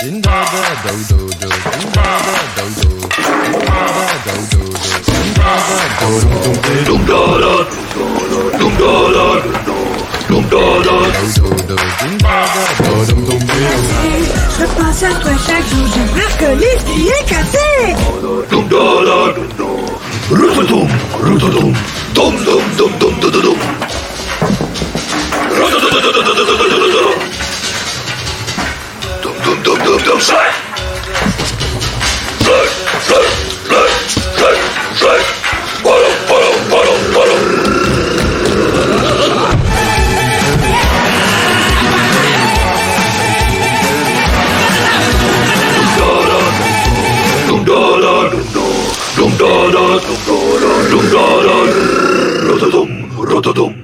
Din da da do do do, din da da do do, din da da do do do, din da da do do do, dum da da, dum da da, dum da da, do do do, din da da do dum dum dum. Je pense à toi chaque jour, je vois que l'esprit est cassé. Dum da da, rututum, rututum, dum dum dum dum dum dum. cướp trong sạch Rồi, rồi, rồi, rồi, rồi. Vào đồng, vào đồng, vào đồng, vào đồng. Dum da da dum da da dum da da rotatum rotatum